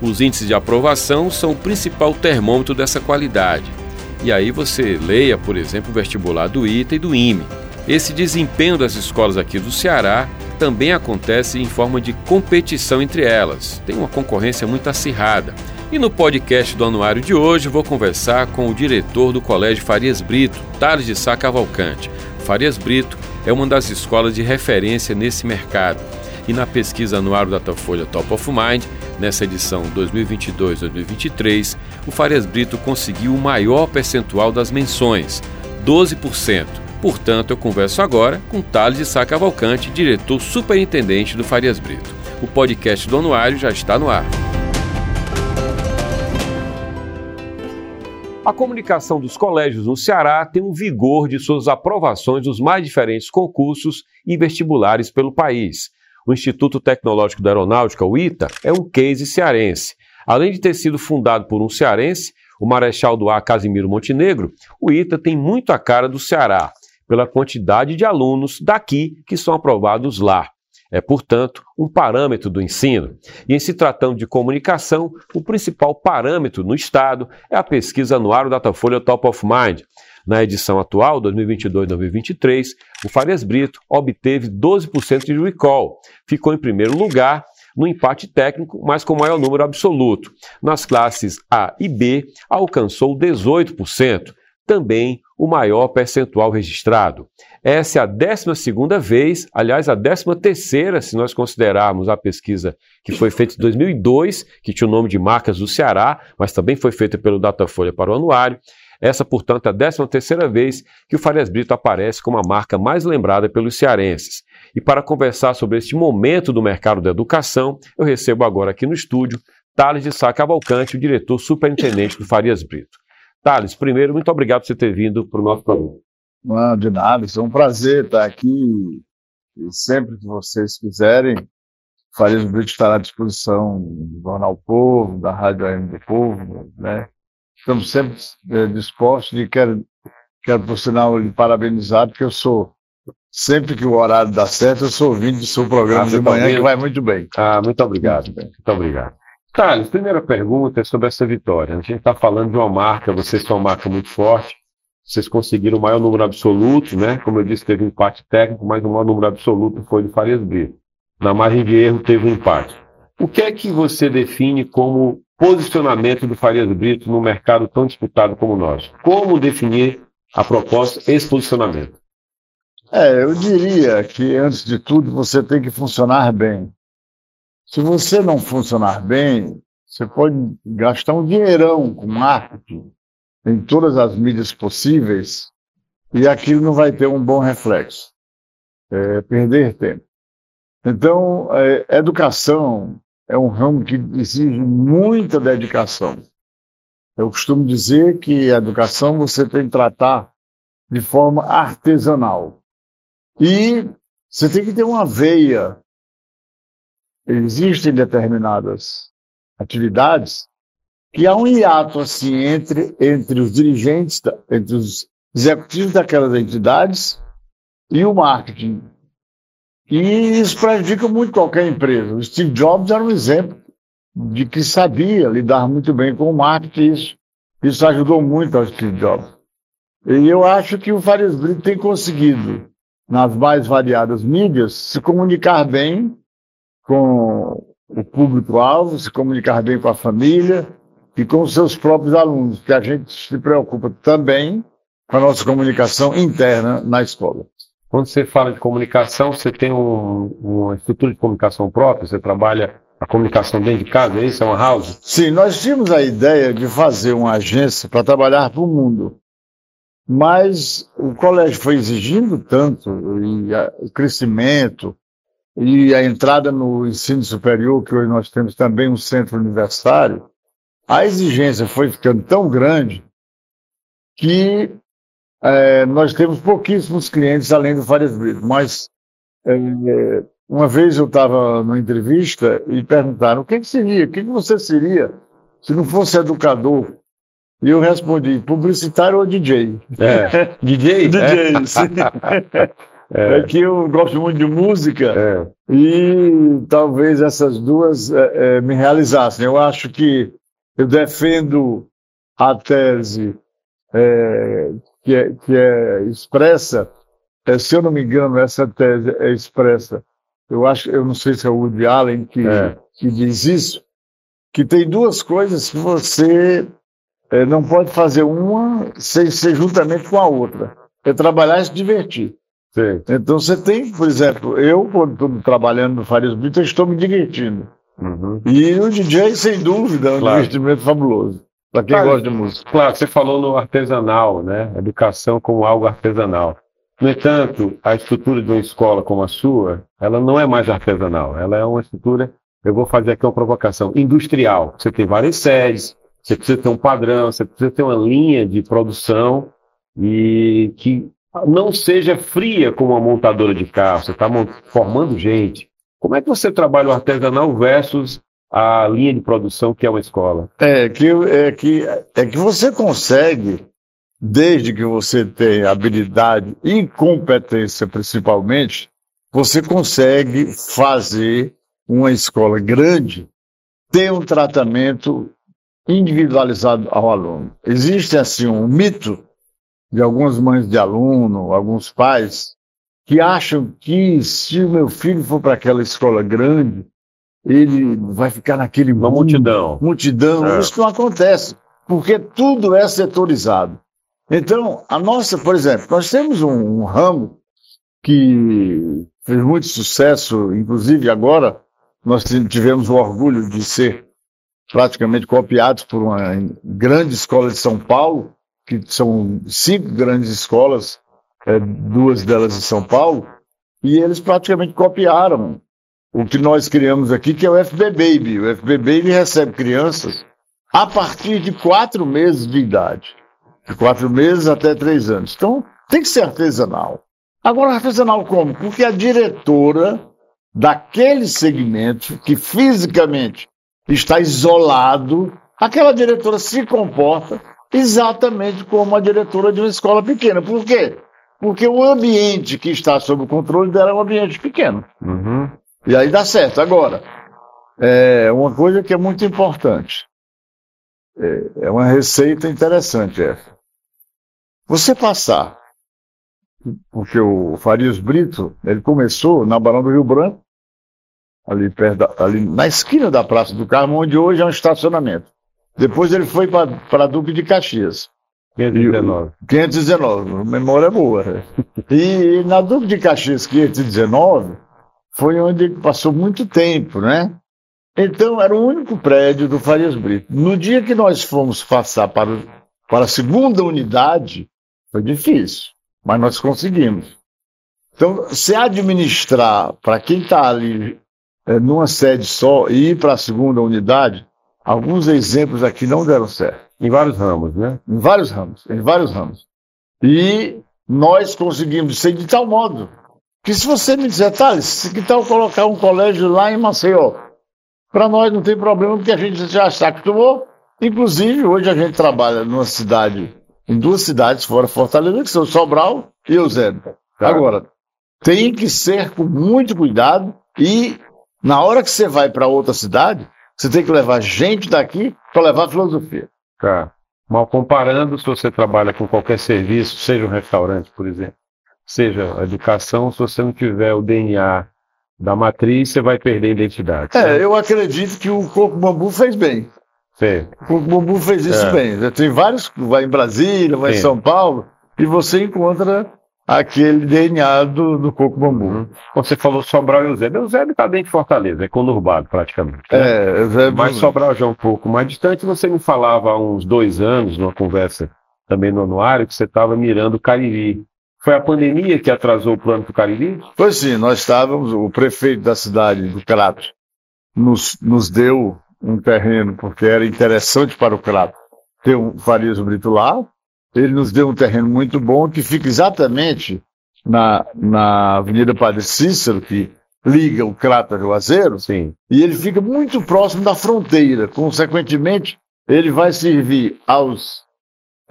Os índices de aprovação são o principal termômetro dessa qualidade. E aí você leia, por exemplo, o vestibular do ITA e do IME. Esse desempenho das escolas aqui do Ceará também acontece em forma de competição entre elas. Tem uma concorrência muito acirrada. E no podcast do Anuário de hoje vou conversar com o diretor do Colégio Farias Brito, Tales de Sá Cavalcante. Farias Brito é uma das escolas de referência nesse mercado. E na pesquisa anual Datafolha Top of Mind, nessa edição 2022-2023, o Farias Brito conseguiu o maior percentual das menções, 12%. Portanto, eu converso agora com Thales de Sá Cavalcante, diretor superintendente do Farias Brito. O podcast do Anuário já está no ar. A comunicação dos colégios no Ceará tem um vigor de suas aprovações nos mais diferentes concursos e vestibulares pelo país o Instituto Tecnológico da Aeronáutica, o ITA, é um case cearense. Além de ter sido fundado por um cearense, o Marechal do Ar Casimiro Montenegro, o ITA tem muito a cara do Ceará, pela quantidade de alunos daqui que são aprovados lá. É, portanto, um parâmetro do ensino. E em se tratando de comunicação, o principal parâmetro no Estado é a pesquisa anual Datafolha Top of Mind, na edição atual, 2022-2023, o Farias Brito obteve 12% de recall, ficou em primeiro lugar no empate técnico, mas com maior número absoluto. Nas classes A e B, alcançou 18%, também o maior percentual registrado. Essa é a 12 vez, aliás, a 13 se nós considerarmos a pesquisa que foi feita em 2002, que tinha o nome de Marcas do Ceará, mas também foi feita pelo Datafolha para o anuário. Essa, portanto, é a 13ª vez que o Farias Brito aparece como a marca mais lembrada pelos cearenses. E para conversar sobre este momento do mercado da educação, eu recebo agora aqui no estúdio Thales de Sá Cavalcante, o diretor superintendente do Farias Brito. Thales, primeiro, muito obrigado por você ter vindo para o nosso programa. Não, de nada, é um prazer estar aqui e sempre que vocês quiserem, Farias Brito estará à disposição do Jornal Povo, da Rádio AM do Povo, né? Estamos sempre é, dispostos e quero, quero, por sinal, lhe parabenizar, porque eu sou, sempre que o horário dá certo, eu sou ouvindo do seu programa ah, de manhã, que vai muito bem. Ah, muito obrigado. Muito, muito obrigado. Thales, primeira pergunta é sobre essa vitória. A gente está falando de uma marca, vocês são uma marca muito forte, vocês conseguiram o maior número absoluto, né? Como eu disse, teve um empate técnico, mas o maior número absoluto foi do Farias Brito. Na margem de erro teve um empate. O que é que você define como posicionamento do Farias Brito no mercado tão disputado como nosso. Como definir a proposta, esse posicionamento? É, eu diria que, antes de tudo, você tem que funcionar bem. Se você não funcionar bem, você pode gastar um dinheirão com marketing em todas as mídias possíveis e aquilo não vai ter um bom reflexo. É perder tempo. Então, é, educação é um ramo que exige muita dedicação. Eu costumo dizer que a educação você tem que tratar de forma artesanal. E você tem que ter uma veia. Existem determinadas atividades que há um hiato assim entre, entre os dirigentes, entre os executivos daquelas entidades e o marketing. E isso prejudica muito qualquer empresa. O Steve Jobs era um exemplo de que sabia lidar muito bem com o marketing. Isso, isso ajudou muito ao Steve Jobs. E eu acho que o Farias Brito tem conseguido, nas mais variadas mídias, se comunicar bem com o público-alvo, se comunicar bem com a família e com os seus próprios alunos, que a gente se preocupa também com a nossa comunicação interna na escola. Quando você fala de comunicação, você tem um, uma estrutura de comunicação própria? Você trabalha a comunicação dentro de casa? É isso? É uma house? Sim, nós tínhamos a ideia de fazer uma agência para trabalhar para o mundo. Mas o colégio foi exigindo tanto, e o crescimento, e a entrada no ensino superior, que hoje nós temos também um centro universitário, a exigência foi ficando tão grande que é, nós temos pouquíssimos clientes além do Farias Brito. Mas é, uma vez eu estava numa entrevista e perguntaram o que, que seria, o que, que você seria se não fosse educador? E eu respondi, publicitário ou DJ? É. DJ? DJ, é. sim. É. é. que eu gosto muito de música é. e talvez essas duas é, é, me realizassem. Eu acho que eu defendo a tese é, que, é, que é expressa, se eu não me engano, essa tese é expressa. Eu acho, eu não sei se é o Woody Allen que, que diz isso, que tem duas coisas que você é, não pode fazer uma sem ser juntamente com a outra. É trabalhar e se divertir. Sim. Então você tem, por exemplo, eu, quando estou trabalhando no Farias Brito, estou me divertindo. Uhum. E o DJ, sem dúvida, é um claro. divertimento fabuloso. Para quem claro, gosta de música. Claro, você falou no artesanal, né? Educação como algo artesanal. No entanto, a estrutura de uma escola como a sua, ela não é mais artesanal. Ela é uma estrutura eu vou fazer aqui uma provocação industrial. Você tem várias séries, você precisa ter um padrão, você precisa ter uma linha de produção e que não seja fria como uma montadora de carro. Você está formando gente. Como é que você trabalha o artesanal versus a linha de produção que é uma escola? É que, é que, é que você consegue, desde que você tenha habilidade e competência principalmente, você consegue fazer uma escola grande tem um tratamento individualizado ao aluno. Existe, assim, um mito de algumas mães de aluno, alguns pais, que acham que se o meu filho for para aquela escola grande, ele vai ficar naquele Uma multidão. Multidão. É. Isso não acontece, porque tudo é setorizado. Então, a nossa, por exemplo, nós temos um, um ramo que fez muito sucesso, inclusive agora, nós tivemos o orgulho de ser praticamente copiados por uma grande escola de São Paulo, que são cinco grandes escolas, é, duas delas em São Paulo, e eles praticamente copiaram o que nós criamos aqui, que é o FB Baby. O FB Baby recebe crianças a partir de quatro meses de idade. De quatro meses até três anos. Então, tem que ser artesanal. Agora, artesanal como? Porque a diretora daquele segmento que fisicamente está isolado, aquela diretora se comporta exatamente como a diretora de uma escola pequena. Por quê? Porque o ambiente que está sob o controle dela é um ambiente pequeno. Uhum. E aí dá certo. Agora, é uma coisa que é muito importante. É, é uma receita interessante essa. Você passar, porque o Farias Brito, ele começou na Barão do Rio Branco, ali, perto da, ali na esquina da Praça do Carmo, onde hoje é um estacionamento. Depois ele foi para Duque de Caxias. 519. 519, memória é boa. E, e na Duque de Caxias 519 foi onde ele passou muito tempo, né? Então era o único prédio do Farias Brito. No dia que nós fomos passar para, para a segunda unidade, foi difícil, mas nós conseguimos. Então, se administrar para quem está ali é, numa sede só e ir para a segunda unidade, alguns exemplos aqui não deram certo. Em vários ramos, né? Em vários ramos, em vários ramos. E nós conseguimos ser de tal modo que se você me disser, Thales, que tal colocar um colégio lá em Maceió? Para nós não tem problema, porque a gente já se acostumou. Inclusive, hoje a gente trabalha numa cidade, em duas cidades fora Fortaleza, que são Sobral e Eusébio. Tá. Agora, tem que ser com muito cuidado e na hora que você vai para outra cidade, você tem que levar gente daqui para levar filosofia. Tá. Mal comparando, se você trabalha com qualquer serviço, seja um restaurante, por exemplo, seja a educação, se você não tiver o DNA da matriz, você vai perder a identidade. É, eu acredito que o Coco Bambu fez bem. Sim. O Coco Bambu fez isso é. bem. Tem vários, vai em Brasília, vai Sim. em São Paulo, e você encontra aquele DNA do, do coco bambu. Uhum. Você falou Sobral e Eusébio. Eusébio está dentro de Fortaleza, é conurbado praticamente. Né? É, Eusébio... Mas Sobral já é um pouco mais distante. Você me falava há uns dois anos, numa conversa também no anuário, que você estava mirando o Cariri. Foi a pandemia que atrasou o plano para o Cariri? Pois sim, nós estávamos, o prefeito da cidade do Crato nos, nos deu um terreno, porque era interessante para o Crato ter um Farias Brito lá. Ele nos deu um terreno muito bom que fica exatamente na, na Avenida Padre Cícero, que liga o Crato a Juazeiro, Sim. e ele fica muito próximo da fronteira. Consequentemente, ele vai servir aos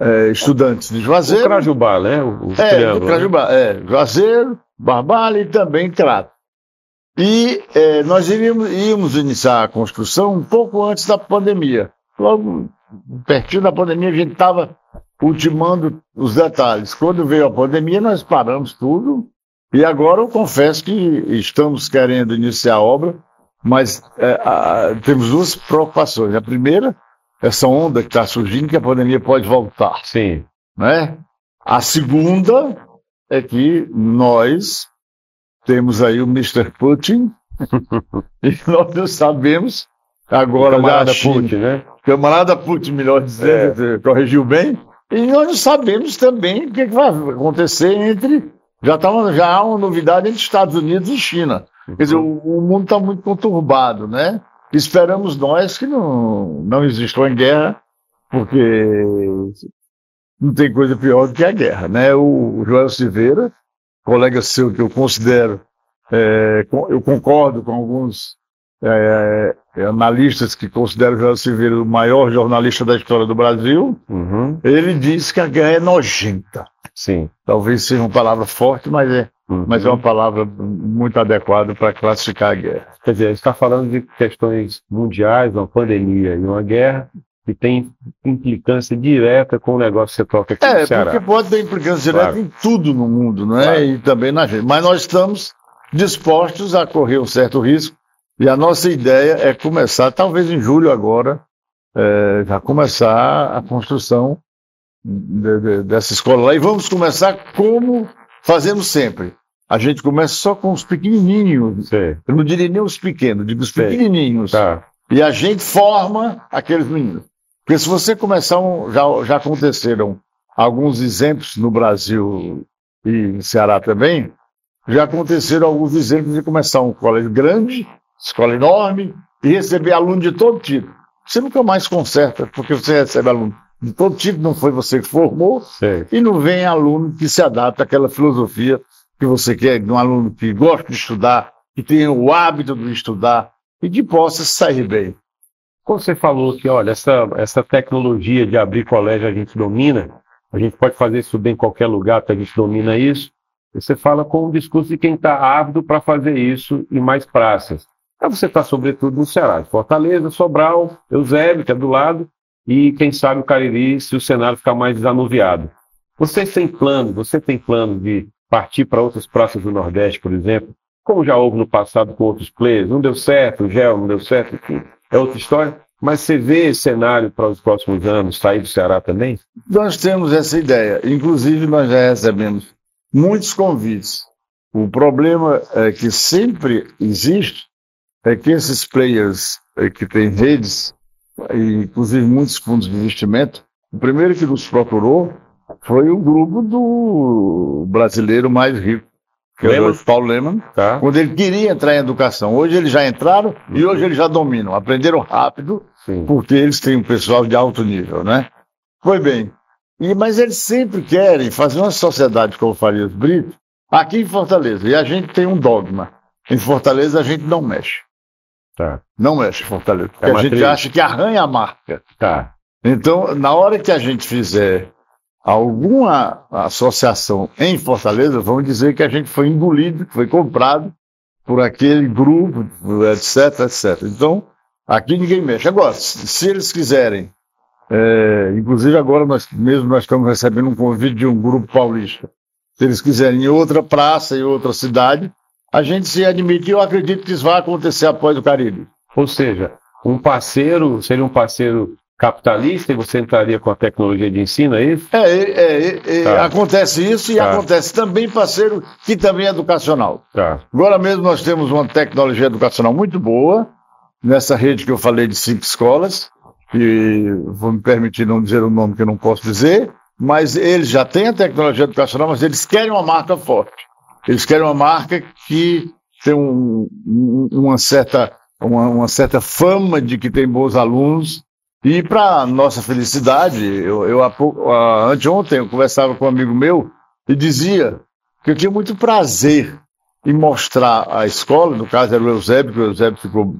é, estudantes de O Juazeiro. Crajubá, né? O, o É, triângulo, né? Crajubá, é, Juazeiro, Barbalha e também Crato. E é, nós iríamos, íamos iniciar a construção um pouco antes da pandemia. Logo pertinho da pandemia, a gente estava ultimando os detalhes. Quando veio a pandemia, nós paramos tudo. E agora eu confesso que estamos querendo iniciar a obra, mas é, a- temos duas preocupações. A primeira, essa onda que está surgindo, que a pandemia pode voltar Sim. né? A segunda é que nós temos aí o Mr. Putin e nós não sabemos agora Camarada Putin, né? camarada Putin, melhor dizendo, você corrigiu bem, e nós não sabemos também o que, que vai acontecer entre já tá uma, já há uma novidade entre Estados Unidos e China. Quer dizer, o, o mundo está muito conturbado, né? Esperamos nós que não, não exista uma guerra, porque não tem coisa pior do que a guerra, né? O, o Joel Silveira, colega seu que eu considero, é, eu concordo com alguns é, é, analistas que consideram o Joel Silveira o maior jornalista da história do Brasil, Uhum. ele diz que a guerra é nojenta. Sim. Talvez seja uma palavra forte, mas é, Uhum. mas é uma palavra muito adequada para classificar a guerra. Quer dizer, a gente está falando de questões mundiais, uma pandemia e uma guerra, que tem implicância direta com o negócio que você toca aqui É, no Ceará. porque pode ter implicância direta Claro. em tudo no mundo, não é? Claro. E também na gente. Mas nós estamos dispostos a correr um certo risco e a nossa ideia é começar, talvez em julho agora, é, já começar a construção de- de- dessa escola lá. E vamos começar como fazemos sempre. A gente começa só com os pequenininhos. Sei. Eu não diria nem os pequenos, digo os Sei. pequenininhos. Tá. E a gente forma aqueles meninos. Porque se você começar, um, já, já aconteceram alguns exemplos no Brasil e no Ceará também, já aconteceram alguns exemplos de começar um colégio grande, escola enorme, e receber aluno de todo tipo. Você nunca mais conserta, porque você recebe aluno de todo tipo, não foi você que formou, Sei. e não vem aluno que se adapta àquela filosofia que você quer, de um aluno que gosta de estudar, que tenha o hábito de estudar e que possa sair bem. Quando você falou que, olha, essa, essa tecnologia de abrir colégio a gente domina, a gente pode fazer isso bem em qualquer lugar, porque a gente domina isso, você fala com o discurso de quem está ávido para fazer isso em mais praças. Aí você está, sobretudo, no Ceará, Fortaleza, Sobral, Eusébio, que é do lado, e quem sabe o Cariri, se o cenário ficar mais desanuviado. Vocês têm plano, você tem plano de partir para outras praças do Nordeste, por exemplo, como já houve no passado com outros players, não deu certo, o Gel não deu certo, enfim, é outra história. Mas você vê esse cenário para os próximos anos sair do Ceará também? Nós temos essa ideia. Inclusive, nós já recebemos muitos convites. O problema é que sempre existe é que esses players eh, que têm redes, inclusive muitos fundos de investimento, o primeiro que nos procurou foi o grupo do brasileiro mais rico, que é Lehman? o Paulo Lehmann, Tá? quando ele queria entrar em educação. Hoje eles já entraram e hoje eles já dominam, aprenderam rápido Sim. porque eles têm um pessoal de alto nível, né? Foi bem. E, mas eles sempre querem fazer uma sociedade como o Farias Brito aqui em Fortaleza. E a gente tem um dogma. Em Fortaleza a gente não mexe. Tá. Não mexe em Fortaleza. Porque É a gente acha que arranha a marca. Tá. Então, na hora que a gente fizer alguma associação em Fortaleza, vamos dizer que a gente foi engolido, foi comprado por aquele grupo, etc, etc. Então, aqui ninguém mexe. Agora, se eles quiserem, é, inclusive agora nós mesmo nós estamos recebendo um convite de um grupo paulista. Se eles quiserem em outra praça, em outra cidade, a gente se admite. Eu acredito que isso vai acontecer após o Caribe. Ou seja, um parceiro seria um parceiro capitalista e você entraria com a tecnologia de ensino, é isso? É, é, é, é, Tá. acontece isso e Tá. acontece também parceiro que também é educacional. Tá. Agora mesmo nós temos uma tecnologia educacional muito boa nessa rede que eu falei de cinco escolas, e vou me permitir não dizer o nome que eu não posso dizer, mas eles já têm a tecnologia educacional, mas eles querem uma marca forte. Eles querem uma marca que tem um- um- uma certa uma, uma certa fama de que tem bons alunos. E para nossa felicidade, eu, eu anteontem eu conversava com um amigo meu e dizia que eu tinha muito prazer em mostrar a escola, no caso era o Eusébio, que o Eusébio ficou,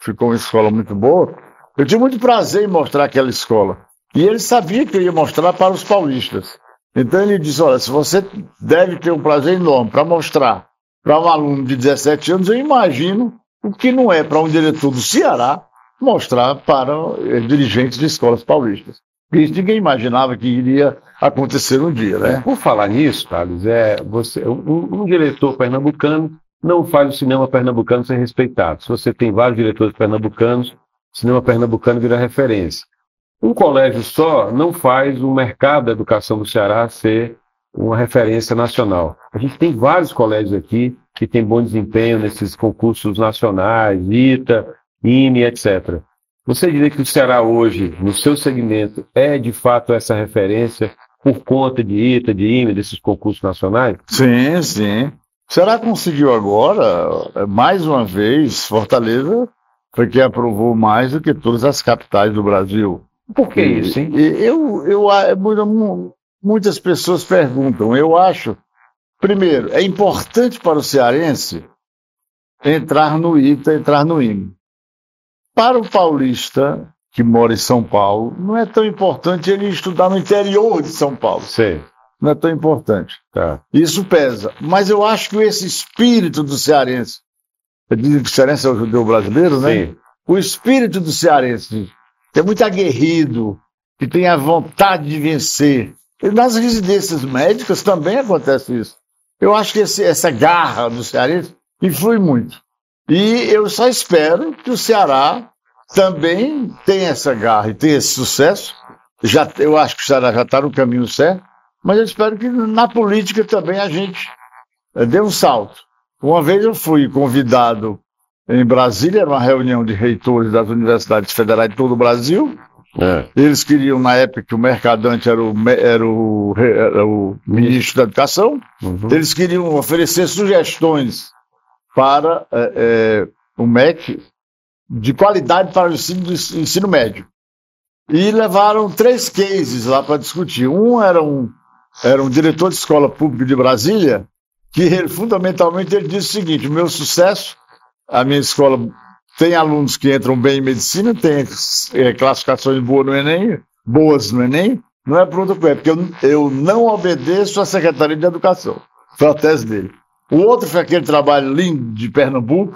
ficou uma escola muito boa. Eu tinha muito prazer em mostrar aquela escola. E ele sabia que eu ia mostrar para os paulistas. Então ele disse: Olha, se você deve ter um prazer enorme para mostrar para um aluno de 17 anos, eu imagino o que não é para um diretor do Ceará mostrar para eh, dirigentes de escolas paulistas. Isso ninguém imaginava que iria acontecer um dia, né? Por falar nisso, Thales, é, você, um, um diretor pernambucano não faz o cinema pernambucano ser respeitado. Se você tem vários diretores pernambucanos, o cinema pernambucano vira referência. Um colégio só não faz o mercado da educação do Ceará ser uma referência nacional. A gente tem vários colégios aqui que têm bom desempenho nesses concursos nacionais, ITA, IME, etc. Você diria que o Ceará hoje, no seu segmento, é de fato essa referência por conta de ITA, de IME, desses concursos nacionais? Sim, sim. O Ceará conseguiu agora, mais uma vez, Fortaleza foi quem aprovou mais do que todas as capitais do Brasil. Por que isso, hein? Eu, eu, eu, muitas pessoas perguntam. Eu acho, primeiro, é importante para o cearense entrar no ITA, entrar no IME. Para o paulista que mora em São Paulo, não é tão importante ele estudar no interior de São Paulo. Sim. Não é tão importante. Tá. Isso pesa. Mas eu acho que esse espírito do cearense, dizem que o cearense é o judeu brasileiro, né? Sim. O espírito do cearense que é muito aguerrido, que tem a vontade de vencer. E nas residências médicas também acontece isso. Eu acho que esse, essa garra do cearense influi muito. E eu só espero que o Ceará também tenha essa garra e tenha esse sucesso. Já, eu acho que o Ceará já está no caminho certo, mas eu espero que na política também a gente eh, dê um salto. Uma vez eu fui convidado em Brasília, era uma reunião de reitores das universidades federais de todo o Brasil. É. Eles queriam, na época, que o mercadante era o, era o, era o ministro da Educação, uhum. eles queriam oferecer sugestões para é, é, o MEC de qualidade para o ensino, ensino médio. E levaram três cases lá para discutir. Um era um, era um diretor de escola pública de Brasília, que ele, fundamentalmente ele disse o seguinte: o meu sucesso a minha escola tem alunos que entram bem em medicina, tem é, classificações boas no Enem, boas no Enem, não é pronto para porque eu, eu não obedeço à Secretaria de Educação. Foi a tese dele. O outro foi aquele trabalho lindo de Pernambuco,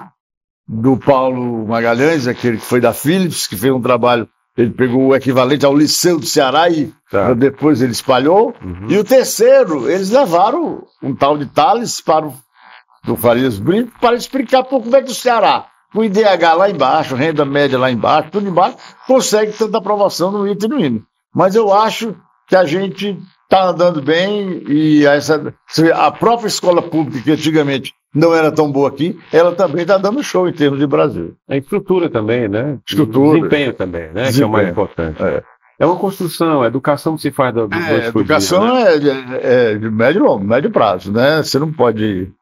do Paulo Magalhães, aquele que foi da Philips, que fez um trabalho, ele pegou o equivalente ao Liceu do Ceará e tá. depois ele espalhou. Uhum. E o terceiro, eles levaram um tal de Thales para o do Farias Brito para explicar por como é que o Ceará, com o IDH lá embaixo, renda média lá embaixo, tudo embaixo, consegue tanta aprovação no ITA e no INE. Mas eu acho que a gente está andando bem e essa, a própria escola pública, que antigamente não era tão boa aqui, ela também está dando show em termos de Brasil. A estrutura também, né? Estrutura. Desempenho também, né? Desempenho. Que é o mais importante. É. é uma construção, a educação que se faz do, do é, educação né? é, é, de médio longo, médio prazo, né? Você não pode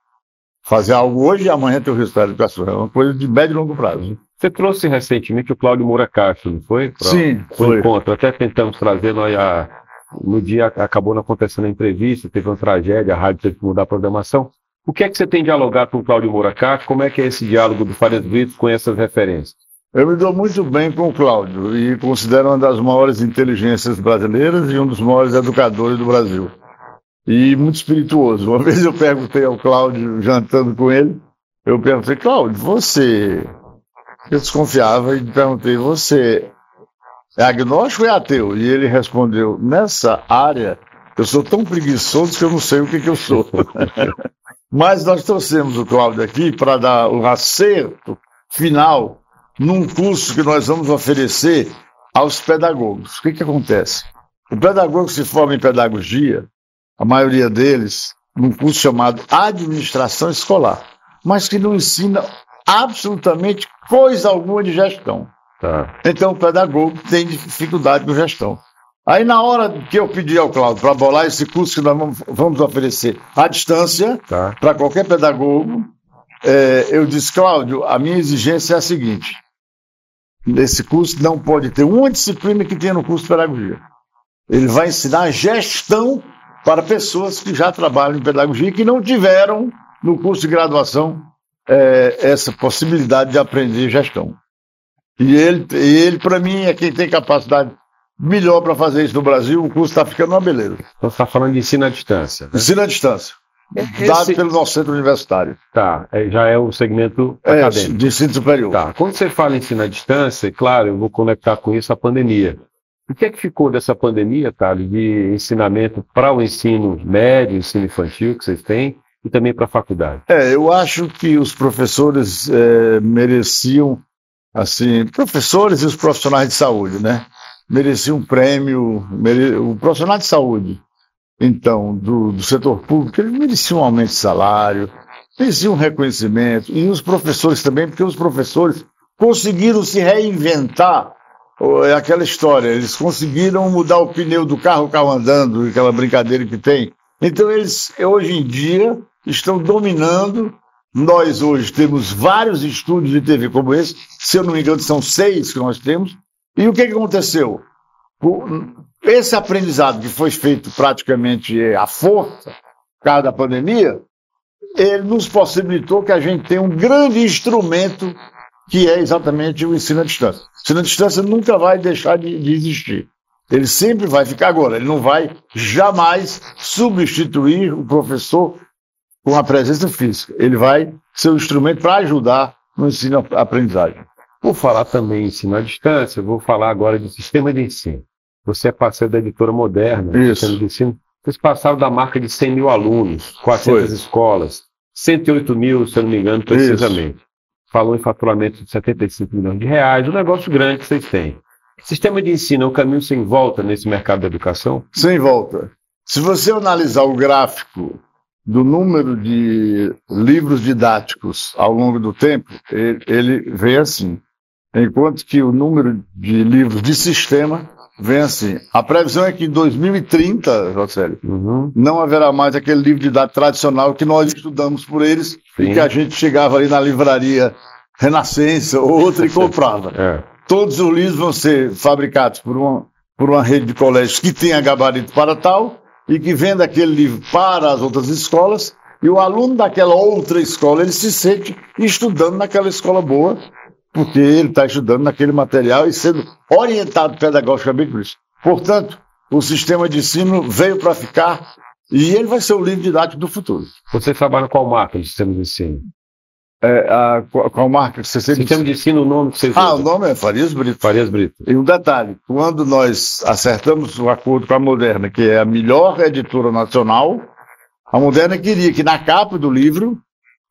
fazer algo hoje e amanhã ter o resultado da educação. É uma coisa de médio e longo prazo. Você trouxe recentemente o Cláudio Moura Castro, não foi? Pra, Sim, foi. encontro. Até tentamos trazer, nós, a, no dia acabou não acontecendo a entrevista, teve uma tragédia, a rádio teve que mudar a programação. O que é que você tem dialogado com o Cláudio Castro? Como é que é esse diálogo do Farias Brito com essas referências? Eu me dou muito bem com o Cláudio e considero uma das maiores inteligências brasileiras e um dos maiores educadores do Brasil e muito espirituoso. Uma vez eu perguntei ao Cláudio, jantando com ele, eu perguntei, Cláudio, você. Eu desconfiava e perguntei, você é agnóstico é ateu? E ele respondeu, nessa área, eu sou tão preguiçoso que eu não sei o que, que eu sou. Mas nós trouxemos o Cláudio aqui para dar o acerto final num curso que nós vamos oferecer aos pedagogos. O que, que acontece? O pedagogo se forma em pedagogia, a maioria deles, num curso chamado Administração Escolar, mas que não ensina absolutamente coisa alguma de gestão. Tá. Então o pedagogo tem dificuldade com gestão. Aí na hora que eu pedi ao Cláudio para bolar esse curso que nós vamos, oferecer à distância, tá. para qualquer pedagogo, é, eu disse, Cláudio, a minha exigência é a seguinte: nesse curso não pode ter uma disciplina que tenha no curso de pedagogia. Ele vai ensinar gestão para pessoas que já trabalham em pedagogia e que não tiveram no curso de graduação é, essa possibilidade de aprender gestão. E ele, ele para mim, é quem tem capacidade melhor para fazer isso no Brasil. O curso está ficando uma beleza. Então, você está falando de ensino à distância. Né? Ensino à distância. Esse... Dado pelo nosso centro universitário. Tá, é, já é o segmento é, acadêmico. De ensino superior. Tá. Quando você fala em ensino à distância, claro, eu vou conectar com isso a pandemia. O que é que ficou dessa pandemia, Thales, de ensinamento para o ensino médio, ensino infantil que vocês têm, e também para a faculdade? É, eu acho que os professores é, mereciam, assim, professores e os profissionais de saúde, né? Mereciam um prêmio, mere... o profissional de saúde então, do, do setor público, eles mereciam um aumento de salário, mereciam um reconhecimento, e os professores também, porque os professores conseguiram se reinventar. É aquela história, eles conseguiram mudar o pneu do carro, o carro andando, aquela brincadeira que tem. Então, eles, hoje em dia, estão dominando. Nós, hoje, temos vários estúdios de TV como esse, se eu não me engano, são seis que nós temos. E o que, aconteceu? Esse aprendizado que foi feito praticamente à força, por causa da pandemia, ele nos possibilitou que a gente tenha um grande instrumento que é exatamente o ensino à distância. O ensino à distância nunca vai deixar de, de existir. Ele sempre vai ficar agora. Ele não vai jamais substituir o professor com a presença física. Ele vai ser um instrumento para ajudar no ensino-aprendizagem. Vou falar também em ensino à distância, vou falar agora de sistema de ensino. Você é parceiro da editora moderna, Isso. de ensino. Vocês passaram da marca de 100 mil alunos, 400 Foi. escolas, 108 mil, se eu não me engano, precisamente. Isso. Falou em faturamento de 75 milhões de reais, um negócio grande que vocês têm. Sistema de ensino é um caminho sem volta nesse mercado da educação? Sem volta. Se você analisar o gráfico do número de livros didáticos ao longo do tempo, ele, ele vem assim. Enquanto que o número de livros de sistema vem assim. A previsão é que em 2030, Jocélio, uhum. não haverá mais aquele livro idade tradicional que nós estudamos por eles Sim. e que a gente chegava ali na livraria Renascença ou outra e comprava. É. Todos os livros vão ser fabricados por uma, por uma rede de colégios que tenha gabarito para tal e que venda aquele livro para as outras escolas e o aluno daquela outra escola ele se sente estudando naquela escola boa porque ele está estudando naquele material e sendo orientado pedagogicamente por isso. Portanto, o sistema de ensino veio para ficar e ele vai ser o livro didático do futuro. Você trabalha qual marca de sistema de ensino? É, a, qual, qual marca que você sempre... Sistema de ensino, o nome que você Ah, o nome é Farias Brito. Farias Brito. E um detalhe, quando nós acertamos o acordo com a Moderna, que é a melhor editora nacional, a Moderna queria que na capa do livro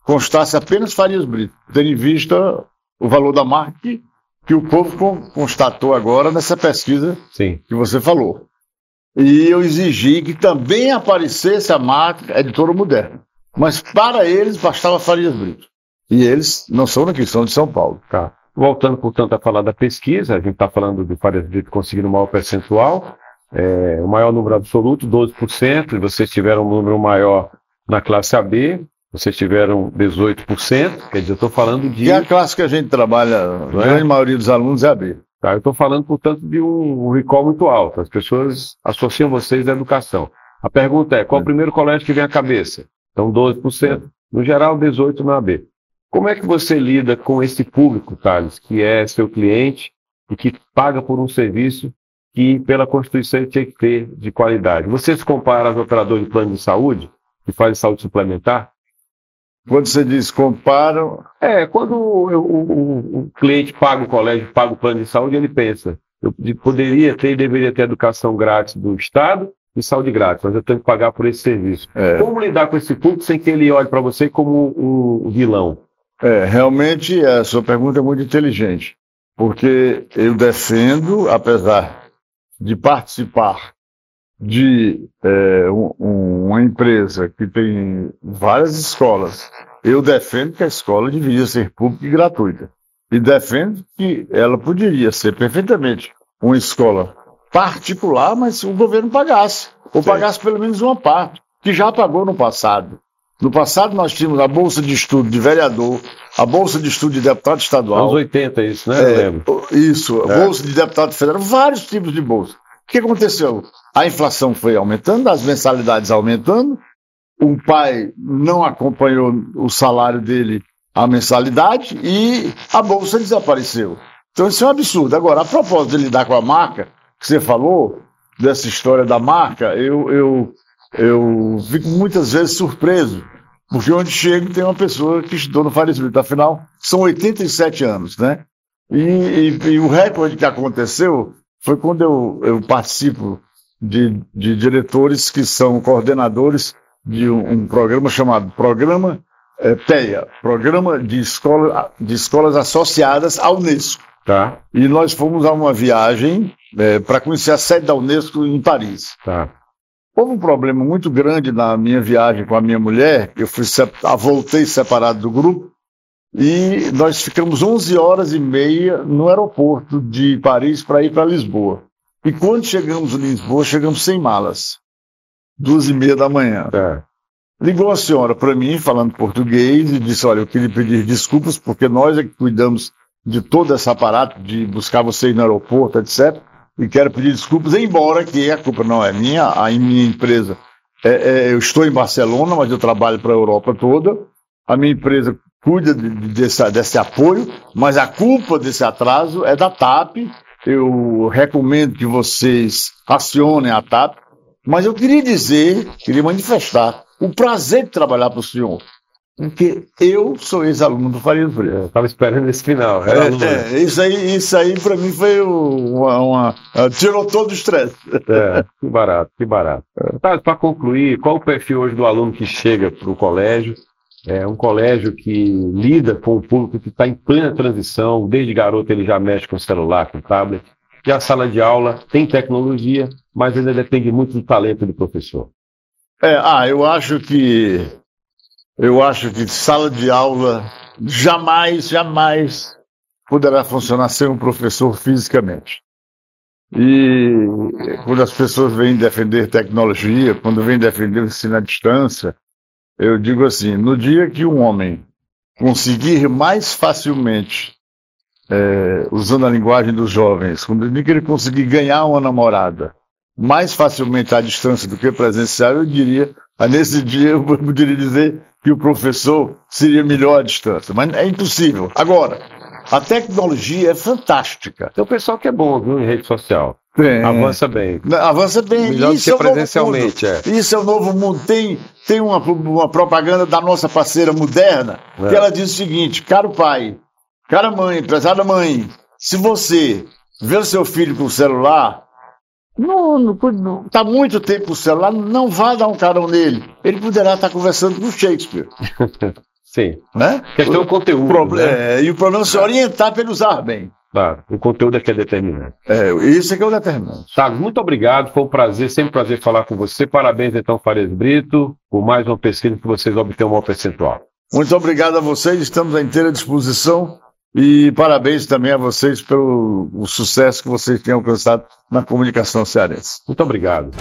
constasse apenas Farias Brito, tendo em vista o valor da marca que, que o povo constatou agora nessa pesquisa Sim. que você falou. E eu exigi que também aparecesse a marca Editora Moderna. Mas para eles bastava Farias Brito. E eles não são daqui, são de São Paulo. Tá. Voltando, portanto, a falar da pesquisa, a gente está falando do Farias Brito conseguindo um maior percentual, é, o maior número absoluto, 12%, e vocês tiveram um número maior na classe AB, vocês tiveram 18%, quer dizer, eu estou falando de. E a classe que a gente trabalha, a é? grande maioria dos alunos é a B. Tá, eu estou falando, portanto, de um, um recall muito alto. As pessoas associam vocês à educação. A pergunta é: qual é. o primeiro colégio que vem à cabeça? Então, 12%. No geral, 18% na AB. Como é que você lida com esse público, Thales, que é seu cliente e que paga por um serviço que, pela Constituição, tinha que ter de qualidade? Você se compara aos operadores de plano de saúde, que fazem saúde suplementar? Quando você diz comparam. É, quando o, o, o, cliente paga o colégio, paga o plano de saúde, ele pensa: eu poderia ter e deveria ter educação grátis do Estado e saúde grátis, mas eu tenho que pagar por esse serviço. É. Como lidar com esse público sem que ele olhe para você como um vilão? É, realmente a sua pergunta é muito inteligente, porque eu defendo, apesar de participar de é, um, uma empresa que tem várias escolas, eu defendo que a escola deveria ser pública e gratuita. E defendo que ela poderia ser perfeitamente uma escola particular, mas o governo pagasse. Ou Sim. pagasse pelo menos uma parte, que já pagou no passado. No passado nós tínhamos a bolsa de estudo de vereador, a bolsa de estudo de deputado estadual. Anos 80 isso, né? É, isso, a é. bolsa de deputado federal, vários tipos de bolsa. O que aconteceu? A inflação foi aumentando, as mensalidades aumentando, o pai não acompanhou o salário dele, a mensalidade, e a bolsa desapareceu. Então isso é um absurdo. Agora, a propósito de lidar com a marca, que você falou, dessa história da marca, eu, eu, eu fico muitas vezes surpreso, porque onde chego tem uma pessoa que estudou no Brito. Afinal, são 87 anos, né? E, e, e, o recorde que aconteceu foi quando eu, eu participo de, de diretores que são coordenadores de um, um programa chamado Programa é, PEA, Programa de, Escola, de Escolas Associadas à Unesco. Tá. E nós fomos a uma viagem é, para conhecer a sede da Unesco em Paris. Tá. Houve um problema muito grande na minha viagem com a minha mulher, eu fui, voltei separado do grupo, e nós ficamos 11 horas e meia no aeroporto de Paris para ir para Lisboa. E quando chegamos em Lisboa, chegamos sem malas. Duas e meia da manhã. É. Ligou a senhora para mim, falando português, e disse: Olha, eu queria pedir desculpas, porque nós é que cuidamos de todo esse aparato de buscar vocês no aeroporto, etc. E quero pedir desculpas, embora que a culpa não é minha, a minha empresa. É, é, eu estou em Barcelona, mas eu trabalho para a Europa toda. A minha empresa cuida de, de, desse, desse apoio, mas a culpa desse atraso é da TAP. Eu recomendo que vocês acionem a TAP. Mas eu queria dizer, queria manifestar o prazer de trabalhar para o senhor. Porque eu sou ex-aluno do Faria Freire. Estava esperando esse final. É, é, isso aí, isso aí para mim foi uma, uma, tirou todo o estresse. É, que barato, que barato. Tá, para concluir, qual o perfil hoje do aluno que chega para o colégio? É um colégio que lida com o público que está em plena transição, desde garoto ele já mexe com celular, com tablet. E a sala de aula tem tecnologia, mas ainda depende muito do talento do professor. É, ah, eu acho que eu acho que sala de aula jamais, jamais poderá funcionar sem um professor fisicamente. E quando as pessoas vêm defender tecnologia, quando vêm defender o ensino à distância, eu digo assim: no dia que um homem conseguir mais facilmente, é, usando a linguagem dos jovens, quando ele conseguir ganhar uma namorada mais facilmente à distância do que presencial, eu diria, nesse dia eu poderia dizer que o professor seria melhor à distância, mas é impossível. Agora, a tecnologia é fantástica. Tem o pessoal que é bom, viu, em rede social. Tem. Avança bem. Avança bem. Melhor Isso do que é presencialmente. É. Isso é o novo mundo. Tem, tem uma, uma propaganda da nossa parceira moderna é. que ela diz o seguinte: caro pai, cara mãe, prezada mãe, se você vê o seu filho com o celular, não, não, tá muito tempo o celular, não vá dar um carão nele. Ele poderá estar conversando com Shakespeare. Sim. Né? Questão do conteúdo. né? é, e o problema é se orientar para ele usar bem. Claro, o conteúdo é que é determinante. É, isso é que é o determinante. Tá, muito obrigado, foi um prazer, sempre um prazer falar com você. Parabéns, então, Fares Brito, por mais uma pesquisa que vocês obtêm um maior percentual. Muito obrigado a vocês, estamos à inteira disposição. E parabéns também a vocês pelo sucesso que vocês têm alcançado na comunicação cearense. Muito obrigado.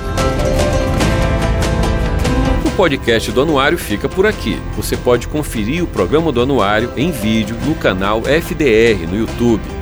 O podcast do Anuário fica por aqui. Você pode conferir o programa do Anuário em vídeo no canal FDR no YouTube.